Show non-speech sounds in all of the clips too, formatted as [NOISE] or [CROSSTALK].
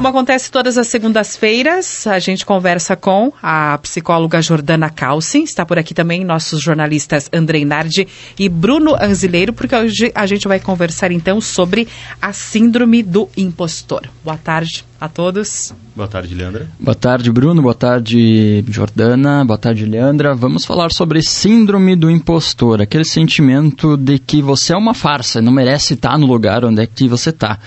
Como acontece todas as segundas-feiras, a gente conversa com a psicóloga Jordana Calcin. Está por aqui também nossos jornalistas Andrei Nardi e Bruno Anzileiro, porque hoje a gente vai conversar então sobre a síndrome do impostor. Boa tarde a todos. Boa tarde, Leandra. Boa tarde, Bruno. Boa tarde, Jordana. Boa tarde, Leandra. Vamos falar sobre síndrome do impostor, aquele sentimento de que você é uma farsa, não merece estar no lugar onde é que você está.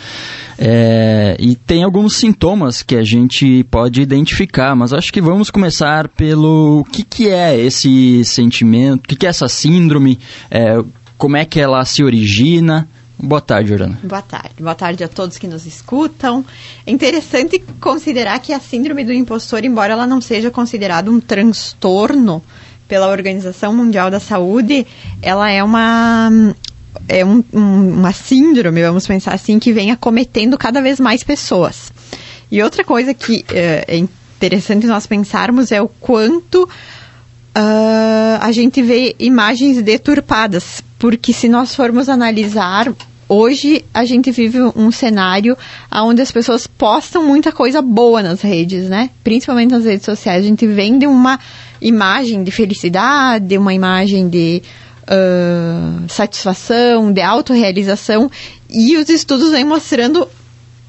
É, e tem alguns sintomas que a gente pode identificar, mas acho que vamos começar pelo o que, que é esse sentimento, o que, que é essa síndrome, é, como é que ela se origina. Boa tarde, Jordana. Boa tarde. Boa tarde a todos que nos escutam. É interessante considerar que a síndrome do impostor, embora ela não seja considerada um transtorno pela Organização Mundial da Saúde, ela é uma é um, um, uma síndrome, vamos pensar assim, que vem acometendo cada vez mais pessoas. E outra coisa que é, é interessante nós pensarmos é o quanto uh, a gente vê imagens deturpadas, porque se nós formos analisar hoje a gente vive um cenário onde as pessoas postam muita coisa boa nas redes, né? Principalmente nas redes sociais. A gente vende uma imagem de felicidade, uma imagem de uh, satisfação, de autorrealização. E os estudos vêm mostrando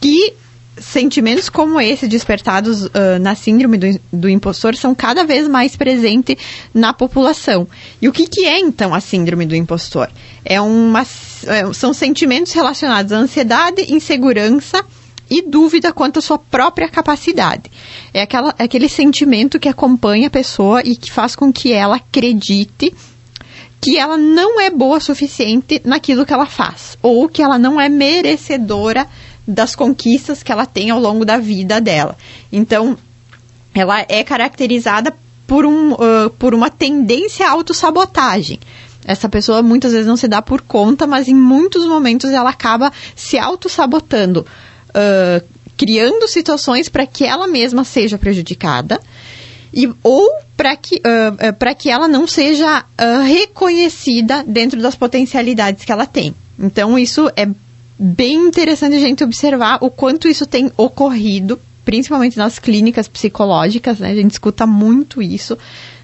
que sentimentos como esse despertados uh, na síndrome do, do, impostor são cada vez mais presentes na população. E o que, que é então a síndrome do impostor? É uma, é, são sentimentos relacionados à ansiedade, insegurança e dúvida quanto à sua própria capacidade. É, aquela, é aquele sentimento que acompanha a pessoa e que faz com que ela acredite que ela não é boa o suficiente naquilo que ela faz, ou que ela não é merecedora das conquistas que ela tem ao longo da vida dela. Então, ela é caracterizada por, um, uh, por uma tendência à autossabotagem. Essa pessoa muitas vezes não se dá por conta, mas em muitos momentos ela acaba se autossabotando, uh, criando situações para que ela mesma seja prejudicada e, ou para que, uh, que ela não seja uh, reconhecida dentro das potencialidades que ela tem. Então, isso é bem interessante a gente observar o quanto isso tem ocorrido, principalmente nas clínicas psicológicas, né? A gente escuta muito isso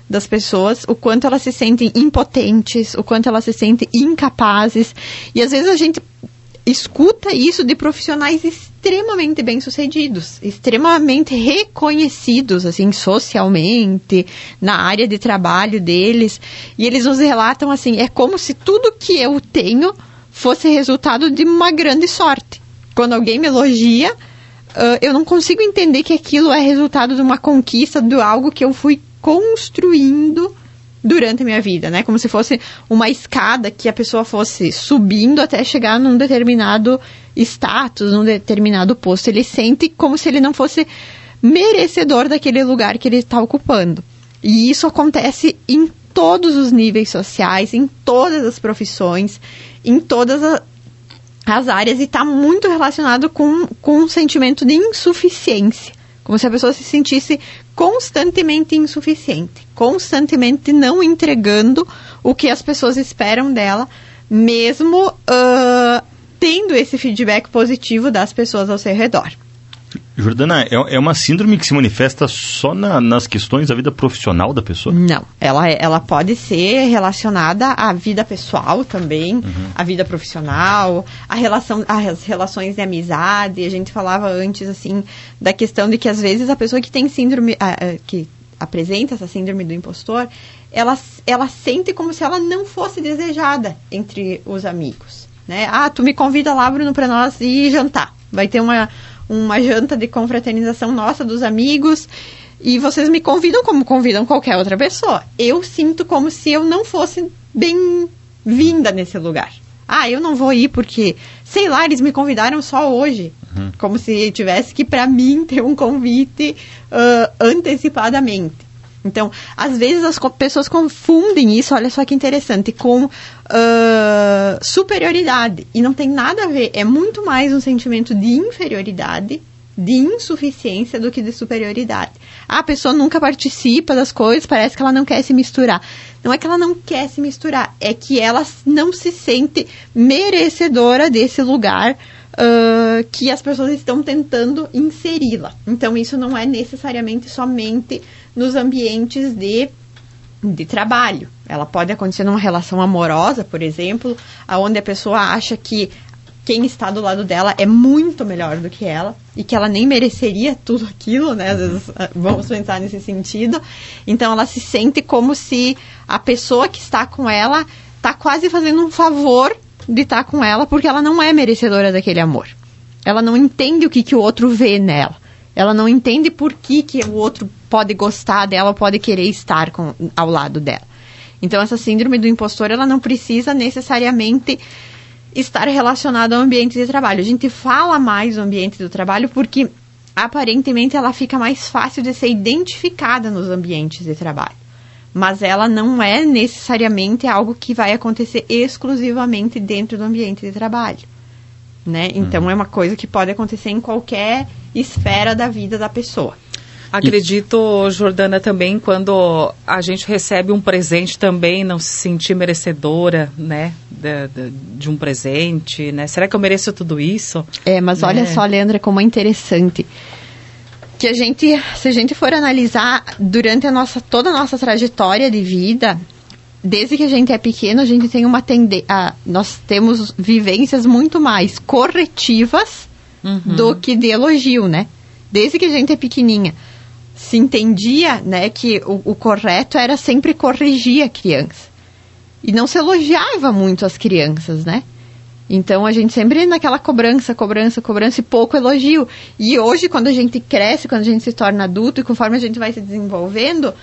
das pessoas, o quanto elas se sentem impotentes, o quanto elas se sentem incapazes. E às vezes a gente escuta isso de profissionais extremamente bem-sucedidos, extremamente reconhecidos, assim, socialmente, na área de trabalho deles. E eles nos relatam assim: é como se tudo que eu tenho fosse resultado de uma grande sorte. Quando alguém me elogia, uh, eu não consigo entender que aquilo é resultado de uma conquista, de algo que eu fui construindo durante a minha vida, né? Como se fosse uma escada que a pessoa fosse subindo até chegar num determinado status, num determinado posto. Ele sente como se ele não fosse merecedor daquele lugar que ele está ocupando. E isso acontece em todos os níveis sociais, em todas as profissões, em todas a, as áreas e está muito relacionado com, com um sentimento de insuficiência. Como se a pessoa se sentisse constantemente insuficiente, constantemente não entregando o que as pessoas esperam dela, mesmo uh, tendo esse feedback positivo das pessoas ao seu redor. Jordana, é, é uma síndrome que se manifesta só na, nas questões da vida profissional da pessoa? Não, ela, ela pode ser relacionada à vida pessoal também, uhum. à vida profissional, à relação, às relações de amizade. A gente falava antes, assim, da questão de que às vezes a pessoa que tem síndrome, que apresenta essa síndrome do impostor, ela, ela sente como se ela não fosse desejada entre os amigos. Né? Ah, tu me convida lá, Bruno, para nós ir jantar. Vai ter uma, uma janta de confraternização nossa dos amigos e vocês me convidam como convidam qualquer outra pessoa. Eu sinto como se eu não fosse bem-vinda nesse lugar. Ah, eu não vou ir porque, sei lá, eles me convidaram só hoje. Uhum. Como se tivesse que, para mim, ter um convite uh, antecipadamente. Então, às vezes as pessoas confundem isso, olha só que interessante, com uh, superioridade. E não tem nada a ver, é muito mais um sentimento de inferioridade, de insuficiência do que de superioridade. Ah, a pessoa nunca participa das coisas, parece que ela não quer se misturar. Não é que ela não quer se misturar, é que ela não se sente merecedora desse lugar uh, que as pessoas estão tentando inseri-la. Então, isso não é necessariamente somente nos ambientes de, de trabalho. Ela pode acontecer numa relação amorosa, por exemplo, onde a pessoa acha que quem está do lado dela é muito melhor do que ela e que ela nem mereceria tudo aquilo, né? Às vezes ah, vamos pensar nesse sentido. Então ela se sente como se a pessoa que está com ela está quase fazendo um favor de estar com ela porque ela não é merecedora daquele amor. Ela não entende o que, que o outro vê nela. Ela não entende por que, que o outro pode gostar dela, pode querer estar com, ao lado dela. Então, essa síndrome do impostor, ela não precisa necessariamente estar relacionada ao ambiente de trabalho. A gente fala mais do ambiente do trabalho porque, aparentemente, ela fica mais fácil de ser identificada nos ambientes de trabalho mas ela não é necessariamente algo que vai acontecer exclusivamente dentro do ambiente de trabalho. Né? Então uhum. é uma coisa que pode acontecer em qualquer esfera da vida da pessoa. Acredito, Jordana, também quando a gente recebe um presente também não se sentir merecedora, né, de, de, de um presente, né? Será que eu mereço tudo isso? É, mas olha é. só, Leandra, como é interessante que a gente, se a gente for analisar durante a nossa, toda a nossa trajetória de vida, desde que a gente é pequeno, a gente tem uma tendência. Nós temos vivências muito mais corretivas uhum. do que de elogio, né? Desde que a gente é pequenininha. Se entendia, né, que o, o correto era sempre corrigir a criança. E não se elogiava muito as crianças, né? Então a gente sempre naquela cobrança, cobrança, cobrança e pouco elogio. E hoje, quando a gente cresce, quando a gente se torna adulto e conforme a gente vai se desenvolvendo,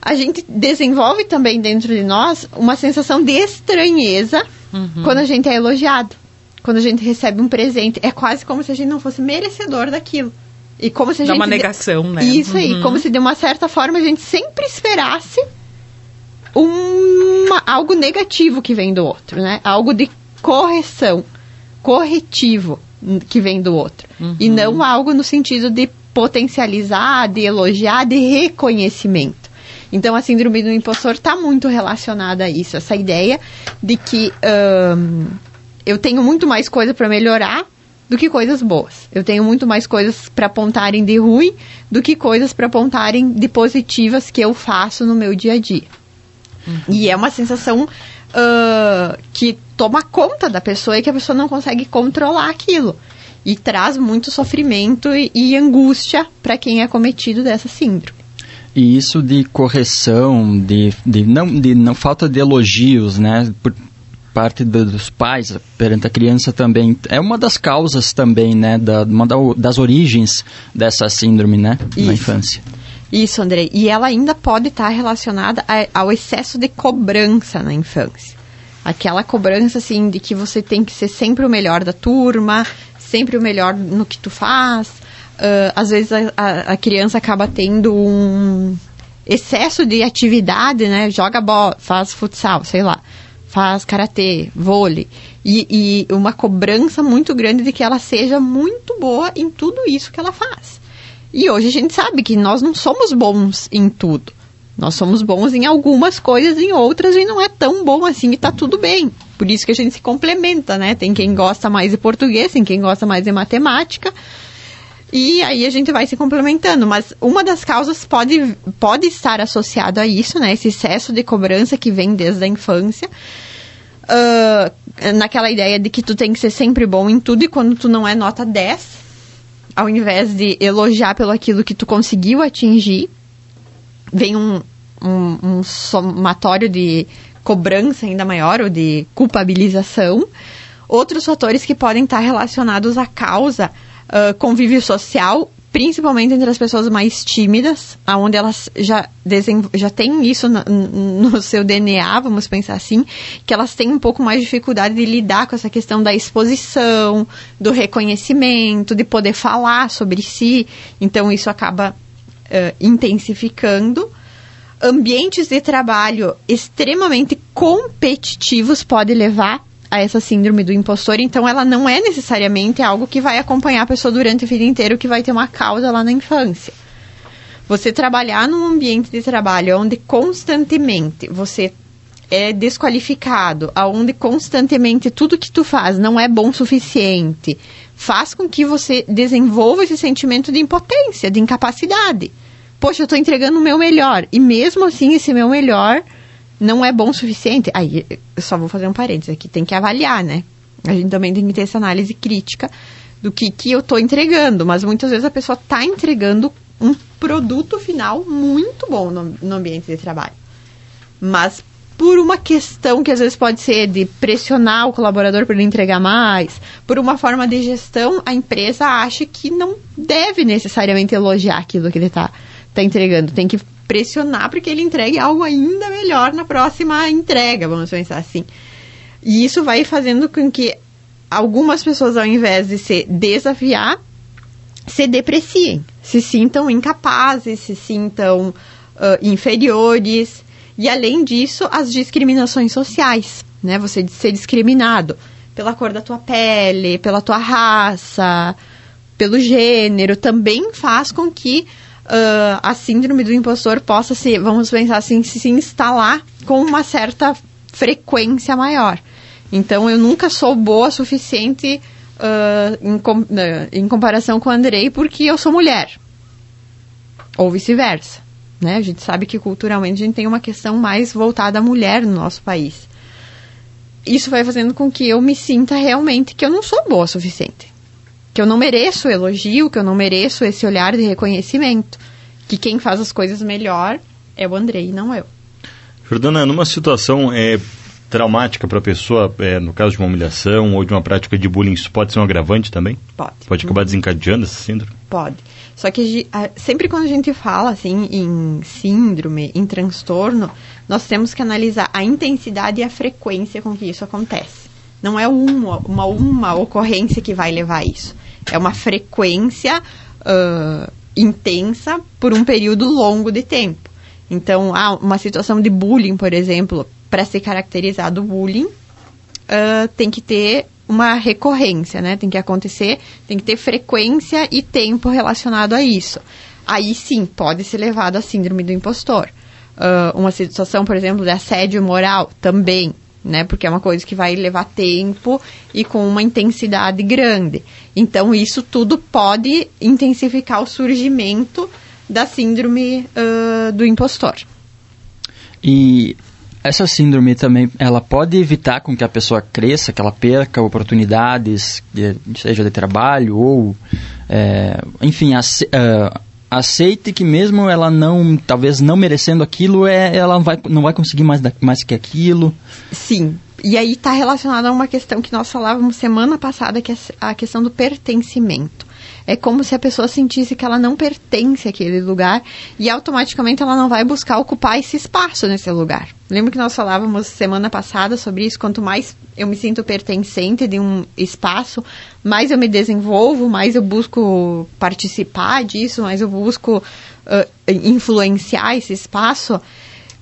a gente desenvolve também dentro de nós uma sensação de estranheza uhum. quando a gente é elogiado, quando a gente recebe um presente. É quase como se a gente não fosse merecedor daquilo. E como se a Dá gente. uma negação, né? Isso aí, uhum. como se de uma certa forma a gente sempre esperasse uma, algo negativo que vem do outro, né? Algo de correção, corretivo que vem do outro. Uhum. E não algo no sentido de potencializar, de elogiar, de reconhecimento. Então, a síndrome do impostor está muito relacionada a isso, essa ideia de que um, eu tenho muito mais coisa para melhorar do que coisas boas. Eu tenho muito mais coisas para apontarem de ruim do que coisas para apontarem de positivas que eu faço no meu dia a dia. Uhum. E é uma sensação uh, que toma conta da pessoa e que a pessoa não consegue controlar aquilo. E traz muito sofrimento e, e angústia para quem é cometido dessa síndrome. E isso de correção, de, de, não, de não falta de elogios, né? Por parte dos pais perante a criança também é uma das causas também, né? Da, uma das origens dessa síndrome, né? Isso. Na infância. Isso, Andrei. E ela ainda pode estar relacionada a, ao excesso de cobrança na infância. Aquela cobrança, assim, de que você tem que ser sempre o melhor da turma, sempre o melhor no que tu faz. Uh, às vezes a, a, a, criança acaba tendo um excesso de atividade, né? Joga bola, faz futsal, sei lá, faz karatê, vôlei. E, e uma cobrança muito grande de que ela seja muito boa em tudo isso que ela faz. E hoje a gente sabe que nós não somos bons em tudo. Nós somos bons em algumas coisas, em outras e não é tão bom assim e tá tudo bem. Por isso que a gente se complementa, né? Tem quem gosta mais de português, tem quem gosta mais de matemática. E aí a gente vai se complementando. Mas uma das causas pode, pode estar associado a isso, né? Esse excesso de cobrança que vem desde a infância. Uh, naquela ideia de que tu tem que ser sempre bom em tudo e quando tu não é nota 10, ao invés de elogiar pelo aquilo que tu conseguiu atingir, vem um, um, um somatório de cobrança ainda maior ou de culpabilização. Outros fatores que podem estar relacionados à causa, convívio social, principalmente entre as pessoas mais tímidas, onde elas já, já têm isso no, no, seu DNA, vamos pensar assim, que elas têm um pouco mais de dificuldade de lidar com essa questão da exposição, do reconhecimento, de poder falar sobre si. Então, isso acaba uh, intensificando. Ambientes de trabalho extremamente competitivos pode levar a essa síndrome do impostor, então ela não é necessariamente algo que vai acompanhar a pessoa durante a vida inteira, que vai ter uma causa lá na infância. Você trabalhar num ambiente de trabalho onde constantemente você é desqualificado, aonde constantemente tudo que tu faz não é bom o suficiente, faz com que você desenvolva esse sentimento de impotência, de incapacidade. Poxa, eu estou entregando o meu melhor e mesmo assim esse meu melhor não é bom o suficiente. Aí, só vou fazer um parênteses aqui, tem que avaliar, né? A gente também tem que ter essa análise crítica do que, que eu estou entregando, mas muitas vezes a pessoa está entregando um produto final muito bom no, no ambiente de trabalho. Mas por uma questão que às vezes pode ser de pressionar o colaborador para ele entregar mais, por uma forma de gestão, a empresa acha que não deve necessariamente elogiar aquilo que ele está tá entregando. Tem que pressionar para que ele entregue algo ainda melhor na próxima entrega, vamos pensar assim. E isso vai fazendo com que algumas pessoas, ao invés de se desafiar, se depreciem, se sintam incapazes, se sintam uh, inferiores. E além disso, as discriminações sociais, né? Você ser discriminado pela cor da tua pele, pela tua raça, pelo gênero, também faz com que uh, a síndrome do impostor possa se, vamos pensar assim, se instalar com uma certa frequência maior. Então, eu nunca sou boa o suficiente uh, em, com, uh, em comparação com o Andrei porque eu sou mulher. Ou vice-versa. Né? A gente sabe que culturalmente a gente tem uma questão mais voltada à mulher no nosso país. Isso vai fazendo com que eu me sinta realmente que eu não sou boa o suficiente. Que eu não mereço elogio, que eu não mereço esse olhar de reconhecimento. Que quem faz as coisas melhor é o Andrei, não eu. Jordana, numa situação é, traumática para a pessoa, é, no caso de uma humilhação ou de uma prática de bullying, isso pode ser um agravante também? Pode. Pode acabar desencadeando essa síndrome? Pode. Só que sempre quando a gente fala assim em síndrome, em transtorno, nós temos que analisar a intensidade e a frequência com que isso acontece. Não é uma, uma, uma ocorrência que vai levar a isso. É uma frequência uh, intensa por um período longo de tempo. Então, uma situação de bullying, por exemplo, para ser caracterizado bullying, uh, tem que ter uma recorrência, né? Tem que acontecer, tem que ter frequência e tempo relacionado a isso. Aí sim, pode ser levado à síndrome do impostor. Uh, uma situação, por exemplo, de assédio moral, também, né? Porque é uma coisa que vai levar tempo e com uma intensidade grande. Então, isso tudo pode intensificar o surgimento da síndrome uh, do impostor. E essa síndrome também, ela pode evitar com que a pessoa cresça, que ela perca oportunidades, de, seja de trabalho ou, é, enfim, ace, uh, aceite que mesmo ela não, talvez não merecendo aquilo, é, ela vai, não vai conseguir mais, mais que aquilo. Sim, e aí está relacionado a uma questão que nós falávamos semana passada, que é a questão do pertencimento é como se a pessoa sentisse que ela não pertence àquele lugar e automaticamente ela não vai buscar ocupar esse espaço nesse lugar. Lembra que nós falávamos semana passada sobre isso? Quanto mais eu me sinto pertencente de um espaço, mais eu me desenvolvo, mais eu busco participar disso, mais eu busco uh, influenciar esse espaço.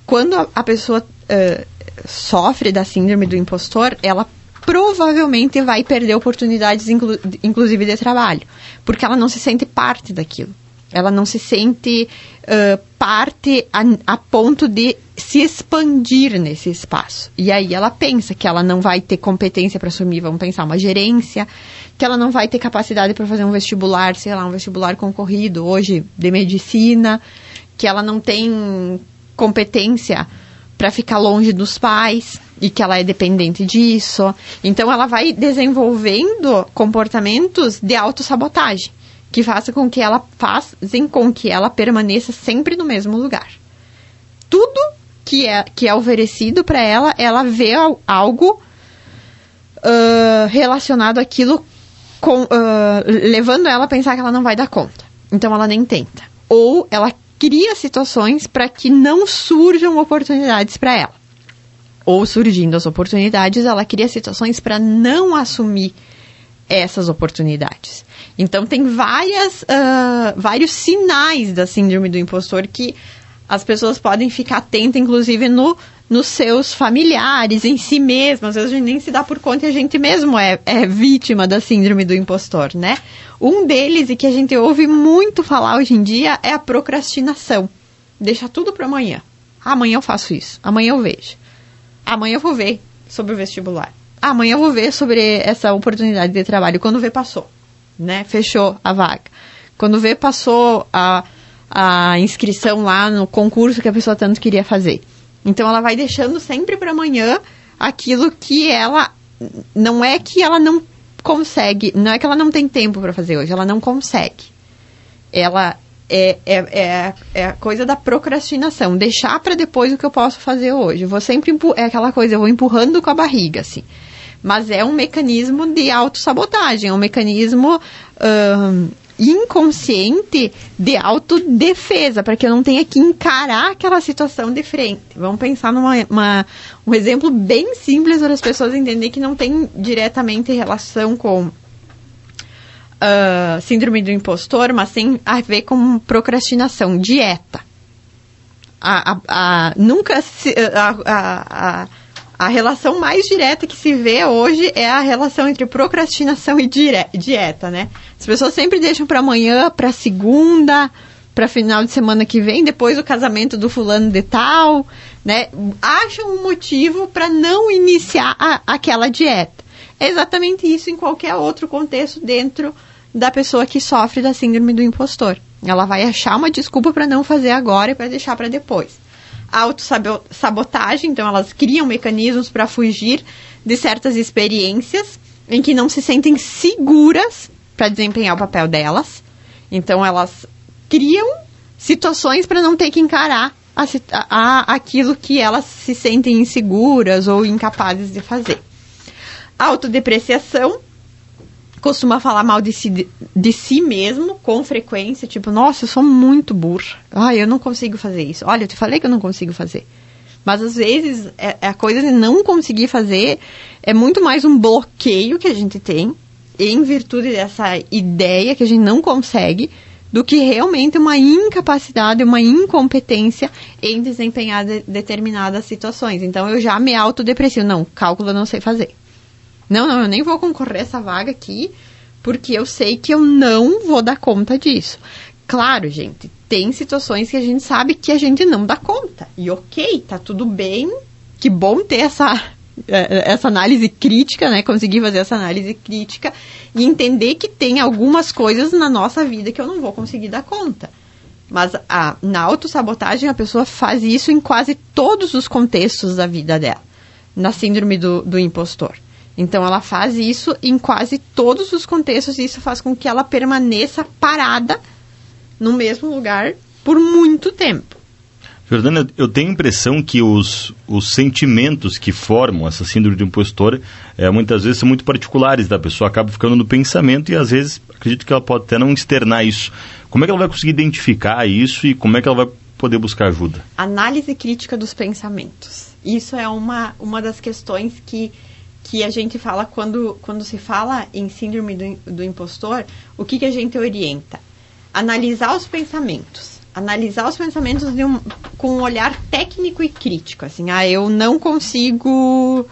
Quando a, a pessoa uh, sofre da síndrome do impostor, ela provavelmente vai perder oportunidades, inclu inclusive de trabalho, porque ela não se sente parte daquilo. Ela não se sente uh, parte a, a, ponto de se expandir nesse espaço. E aí ela pensa que ela não vai ter competência para assumir, vamos pensar, uma gerência, que ela não vai ter capacidade para fazer um vestibular, sei lá, um vestibular concorrido hoje de medicina, que ela não tem competência para ficar longe dos pais e que ela é dependente disso. Então ela vai desenvolvendo comportamentos de autossabotagem que façam com que ela fazem com que ela permaneça sempre no mesmo lugar. Tudo que é, que é oferecido para ela, ela vê algo uh, relacionado àquilo, com, uh, levando ela a pensar que ela não vai dar conta. Então ela nem tenta. Ou ela cria situações para que não surjam oportunidades para ela. Ou surgindo as oportunidades, ela cria situações para não assumir essas oportunidades. Então tem várias, uh, vários sinais da síndrome do impostor que as pessoas podem ficar atentas, inclusive no, nos seus familiares, em si mesmo. Às vezes a gente nem se dá por conta e a gente mesmo é, é vítima da síndrome do impostor, né? Um deles, e que a gente ouve muito falar hoje em dia, é a procrastinação. Deixa tudo para amanhã. Amanhã eu faço isso, amanhã eu vejo. Amanhã eu vou ver sobre o vestibular. Amanhã eu vou ver sobre essa oportunidade de trabalho. Quando vê, passou. Né? Fechou a vaga. Quando vê, passou a, a inscrição lá no concurso que a pessoa tanto queria fazer. Então ela vai deixando sempre para amanhã aquilo que ela não é que ela não consegue, não é que ela não tem tempo para fazer hoje, ela não consegue. Ela é, é, é, é a coisa da procrastinação, deixar para depois o que eu posso fazer hoje. Eu vou sempre é aquela coisa, eu vou empurrando com a barriga, assim. Mas é um mecanismo de autossabotagem, é um mecanismo inconsciente de autodefesa, para que eu não tenha que encarar aquela situação de frente. Vamos pensar num um exemplo bem simples para as pessoas entenderem que não tem diretamente relação com uh, síndrome do impostor, mas tem a ver com procrastinação, dieta. A, a, a nunca se, a, a, relação mais direta que se vê hoje é a relação entre procrastinação e dieta, né? As pessoas sempre deixam para amanhã, para segunda, para final de semana que vem, depois do casamento do fulano de tal, né? Acham um motivo para não iniciar a, aquela dieta. É exatamente isso em qualquer outro contexto dentro da pessoa que sofre da síndrome do impostor. Ela vai achar uma desculpa para não fazer agora e para deixar para depois. Autossabotagem, então elas criam mecanismos para fugir de certas experiências em que não se sentem seguras para desempenhar o papel delas. Então elas criam situações para não ter que encarar a, a, aquilo que elas se sentem inseguras ou incapazes de fazer. Autodepreciação costuma falar mal de si, de si mesmo com frequência, tipo, nossa, eu sou muito burra. Ai, eu não consigo fazer isso. Olha, eu te falei que eu não consigo fazer. Mas às vezes é, é a coisa de não conseguir fazer é muito mais um bloqueio que a gente tem em virtude dessa ideia que a gente não consegue do que realmente uma incapacidade, uma incompetência em desempenhar de, determinadas situações. Então eu já me autodeprecio. Não, cálculo eu não sei fazer. Não, não, eu nem vou concorrer a essa vaga aqui, porque eu sei que eu não vou dar conta disso. Claro, gente, tem situações que a gente sabe que a gente não dá conta. E ok, tá tudo bem. Que bom ter essa, [LAUGHS] é, essa análise crítica, né? Conseguir fazer essa análise crítica e entender que tem algumas coisas na nossa vida que eu não vou conseguir dar conta. Mas a, na autossabotagem, a pessoa faz isso em quase todos os contextos da vida dela. Na síndrome do, do impostor. Então ela faz isso em quase todos os contextos e isso faz com que ela permaneça parada no mesmo lugar por muito tempo. Jordana, eu tenho a impressão que os, os sentimentos que formam essa síndrome de impostor é, muitas vezes são muito particulares da pessoa, acaba ficando no pensamento e às vezes acredito que ela pode até não externar isso. Como é que ela vai conseguir identificar isso e como é que ela vai poder buscar ajuda? Análise crítica dos pensamentos. Isso é uma, uma das questões que que a gente fala quando, quando se fala em síndrome do, do impostor, o que, que a gente orienta? Analisar os pensamentos. Analisar os pensamentos um, com um olhar técnico e crítico. Assim, ah, eu não consigo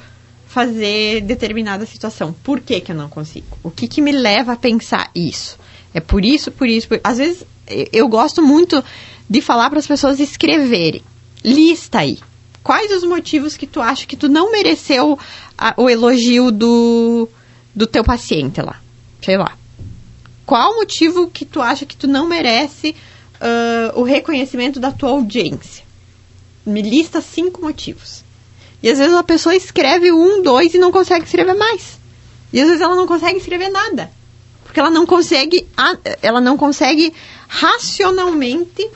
fazer determinada situação. Por que, que eu não consigo? O que, que me leva a pensar isso? É por isso, por isso, por... Às vezes, eu gosto muito de falar para as pessoas escreverem. Lista aí quais os motivos que tu acha que tu não mereceu a, o elogio do, do teu paciente lá? Sei lá. Qual o motivo que tu acha que tu não merece uh, o reconhecimento da tua audiência? Me lista cinco motivos. E às vezes a pessoa escreve um, dois e não consegue escrever mais. E às vezes ela não consegue escrever nada. Porque ela não consegue, ela não consegue racionalmente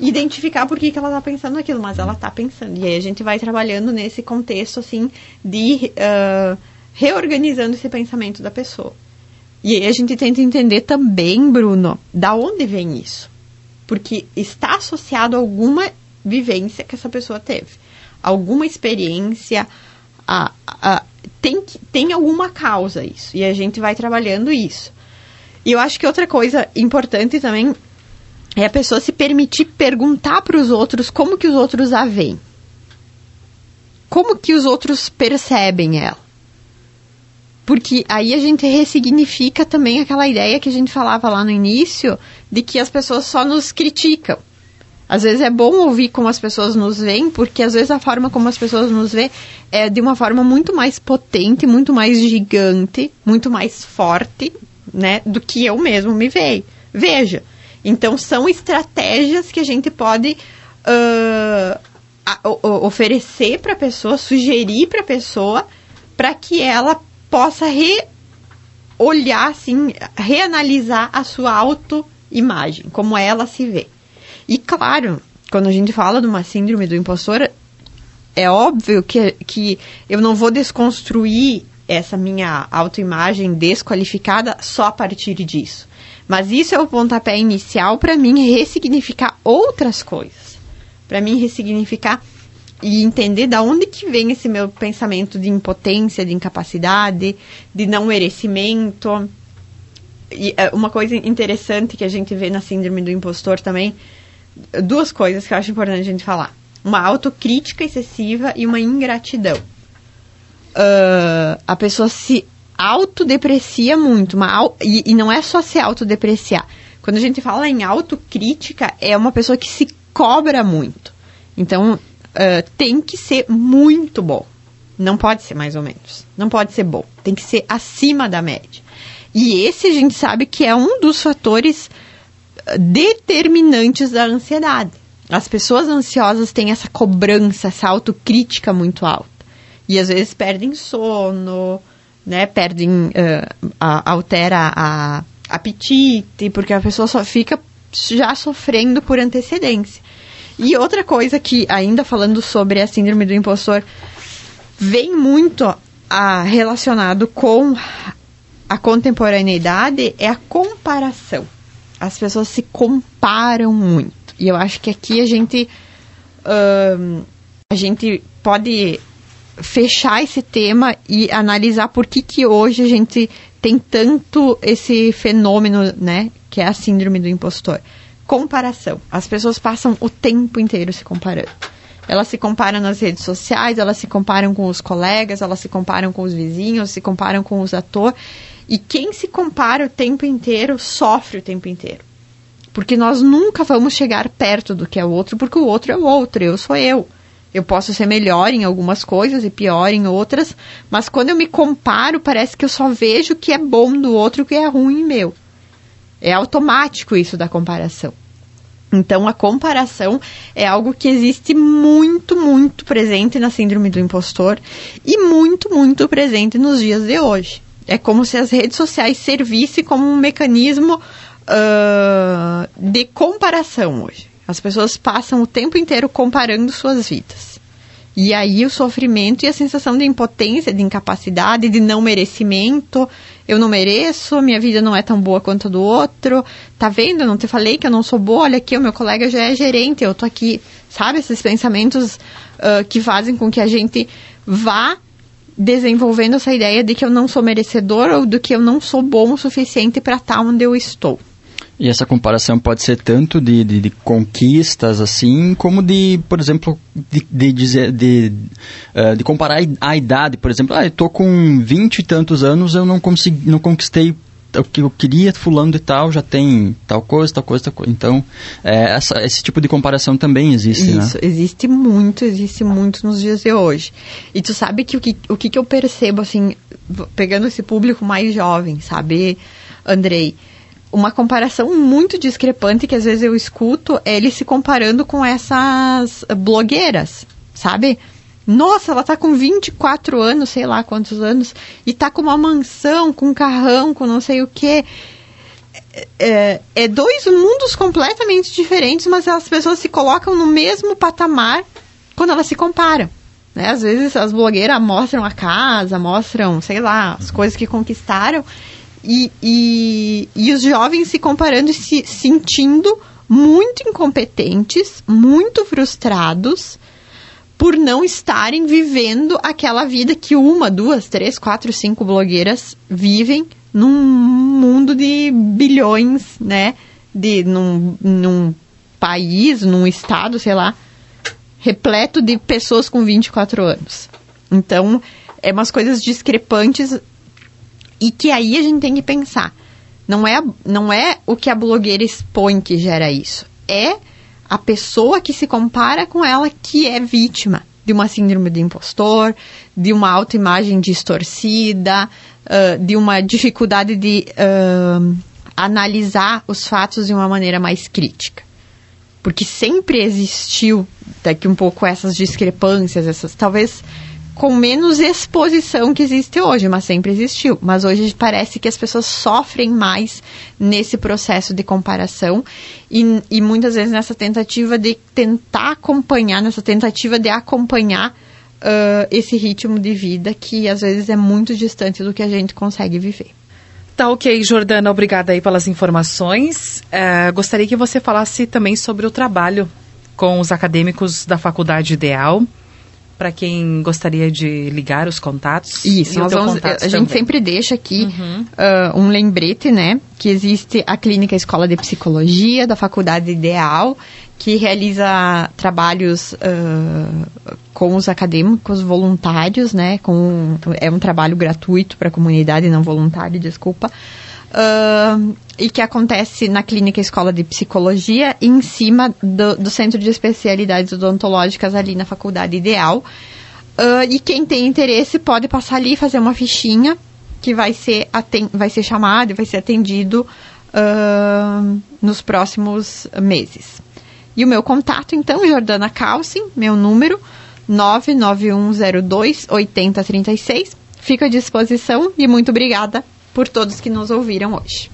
identificar por que, que ela está pensando naquilo, mas ela está pensando. E aí a gente vai trabalhando nesse contexto, assim, de uh, reorganizando esse pensamento da pessoa. E aí a gente tenta entender também, Bruno, da onde vem isso. Porque está associado a alguma vivência que essa pessoa teve. Alguma experiência, a, a, tem, tem alguma causa isso. E a gente vai trabalhando isso. E eu acho que outra coisa importante também é a pessoa se permitir perguntar para os outros como que os outros a veem. Como que os outros percebem ela. Porque aí a gente ressignifica também aquela ideia que a gente falava lá no início de que as pessoas só nos criticam. Às vezes é bom ouvir como as pessoas nos veem, porque às vezes a forma como as pessoas nos veem é de uma forma muito mais potente, muito mais gigante, muito mais forte, né, do que eu mesmo me vejo. Veja. Então são estratégias que a gente pode uh, oferecer para a pessoa, sugerir para a pessoa, para que ela possa re olhar assim, reanalisar a sua autoimagem, como ela se vê. E claro, quando a gente fala de uma síndrome do impostor, é óbvio que, que eu não vou desconstruir essa minha autoimagem desqualificada só a partir disso. Mas isso é o pontapé inicial para mim ressignificar outras coisas. Para mim ressignificar e entender da onde que vem esse meu pensamento de impotência, de incapacidade, de não merecimento. E é, uma coisa interessante que a gente vê na síndrome do impostor também duas coisas que eu acho importante a gente falar: uma autocrítica excessiva e uma ingratidão. Uh, a pessoa se autodeprecia muito, uma, e, e não é só se autodepreciar. Quando a gente fala em autocrítica, é uma pessoa que se cobra muito. Então, uh, tem que ser muito bom. Não pode ser mais ou menos. Não pode ser bom. Tem que ser acima da média. E esse a gente sabe que é um dos fatores determinantes da ansiedade. As pessoas ansiosas têm essa cobrança, essa autocrítica muito alta. E às vezes perdem sono, né? Perdem, uh, a, altera a apetite, porque a pessoa só fica já sofrendo por antecedência. E outra coisa que, ainda falando sobre a síndrome do impostor, vem muito a, uh, com a contemporaneidade é a comparação as pessoas se comparam muito. E eu acho que aqui a gente uh, a gente pode fechar esse tema e analisar por que, que hoje a gente tem tanto esse fenômeno, né, que é a síndrome do impostor. Comparação. As pessoas passam o tempo inteiro se comparando. Elas se comparam nas redes sociais, elas se comparam com os colegas, elas se comparam com os vizinhos, se comparam com os atores. E quem se compara o tempo inteiro sofre o tempo inteiro. Porque nós nunca vamos chegar perto do que é o outro, porque o outro é o outro, eu sou eu. Eu posso ser melhor em algumas coisas e pior em outras, mas quando eu me comparo, parece que eu só vejo o que é bom do outro e o que é ruim meu. É automático isso da comparação. Então, a comparação é algo que existe muito, muito presente na síndrome do impostor e muito, muito presente nos dias de hoje. É como se as redes sociais servissem como um mecanismo uh, de comparação hoje. As pessoas passam o tempo inteiro comparando suas vidas. E aí o sofrimento e a sensação de impotência, de incapacidade, de não merecimento. Eu não mereço, minha vida não é tão boa quanto a do outro. Tá vendo? Eu não te falei que eu não sou boa. Olha aqui, o meu colega já é gerente, eu tô aqui. Sabe? Esses pensamentos uh, que fazem com que a gente vá desenvolvendo essa ideia de que eu não sou merecedor ou do que eu não sou bom o suficiente para estar tá onde eu estou. E essa comparação pode ser tanto de, de, de conquistas, assim, como de, por exemplo, de, de, dizer, de, uh, de comparar a idade. Por exemplo, ah, eu estou com 20 e tantos anos, eu não, consegui, não conquistei o que eu queria, fulano e tal, já tem tal coisa, tal coisa, tal coisa. Então, é, essa, esse tipo de comparação também existe, né? Isso, né? existe muito, existe muito nos dias de hoje. E tu sabe que o que, o que, que eu percebo, assim, pegando esse público mais jovem, sabe, Andrei? Uma comparação muito discrepante que às vezes eu escuto é ele se comparando com essas blogueiras, sabe? Nossa, ela tá com 24 anos, sei lá quantos anos, e tá com uma mansão, com um carrão, com não sei o quê. É, é, é dois mundos completamente diferentes, mas as pessoas se colocam no mesmo patamar quando elas se comparam. Né? Às vezes as blogueiras mostram a casa, mostram, sei lá, as coisas que conquistaram, e, e, e os jovens se comparando e se sentindo muito incompetentes, muito frustrados, por não estarem vivendo aquela vida que uma, duas, três, quatro, cinco blogueiras vivem num mundo de bilhões, né? De, num, num país, num estado, sei lá, repleto de pessoas com 24 anos. Então, é umas coisas discrepantes e que aí a gente tem que pensar. Não é, não é o que a blogueira expõe que gera isso. É a pessoa que se compara com ela que é vítima de uma síndrome do impostor, de uma autoimagem distorcida, uh, de uma dificuldade de uh, analisar os fatos de uma maneira mais crítica. Porque sempre existiu daqui um pouco essas discrepâncias, essas talvez com menos exposição que existe hoje, mas sempre existiu. Mas hoje parece que as pessoas sofrem mais nesse processo de comparação e, e muitas vezes nessa tentativa de tentar acompanhar, nessa tentativa de acompanhar uh, esse ritmo de vida que às vezes é muito distante do que a gente consegue viver. Tá ok, Jordana, obrigada aí pelas informações. Uh, gostaria que você falasse também sobre o trabalho com os acadêmicos da Faculdade Ideal para quem gostaria de ligar os contatos. Isso, nós vamos, a também. gente sempre deixa aqui uhum. uh, um lembrete, né, que existe a Clínica Escola de Psicologia da Faculdade Ideal, que realiza trabalhos uh, com os acadêmicos voluntários, né, com, é um trabalho gratuito para a comunidade, não voluntário, desculpa, uh, e que acontece na Clínica Escola de Psicologia, em cima do, do Centro de Especialidades Odontológicas ali na Faculdade Ideal. Uh, e quem tem interesse pode passar ali e fazer uma fichinha que vai ser, vai ser chamado e vai ser atendido uh, nos próximos meses. E o meu contato, então, Jordana Calcin, meu número 99102 8036. Fico à disposição e muito obrigada por todos que nos ouviram hoje.